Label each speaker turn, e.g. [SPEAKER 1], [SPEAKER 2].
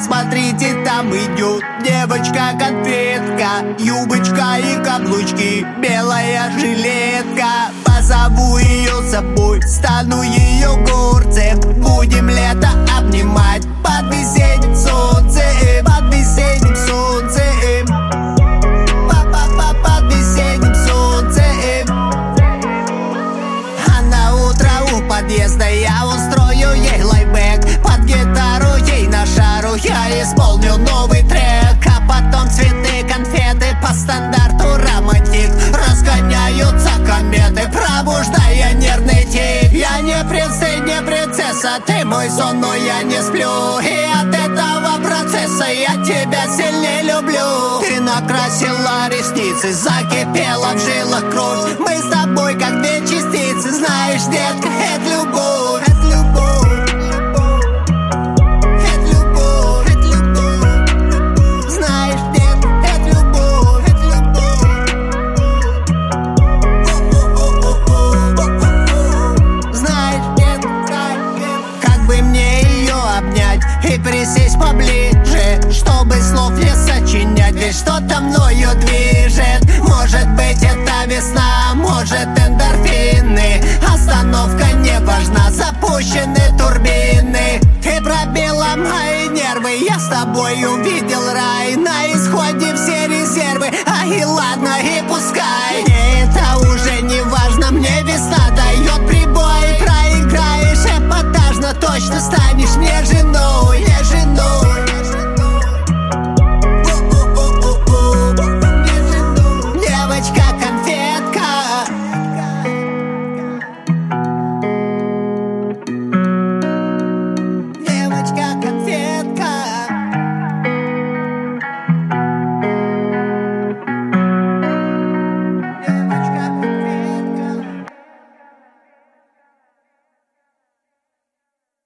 [SPEAKER 1] Кстати, там идет девочка-конфетка Юбочка и каблучки, белая жилетка. Позову ее с собой, стану ее горцем. Будем лето обнимать под весенним солнцем Под весенним солнцем. Под весенним солнцем. А на утро у подъезда я устрою принцесса, ты мой сон, но я не сплю. И от этого процесса я тебя сильнее люблю. Ты накрасила ресницы, закипела в жилах кровь. Мы с тобой как две частицы, знаешь, детка, и присесть поближе Чтобы слов не сочинять, ведь что-то мною движет. Может быть это весна, может эндорфины. Остановка не важна, запущены турбины. Ты пробила мои нервы, я с тобой увидел рай. На исходе все резервы, ладно и пускай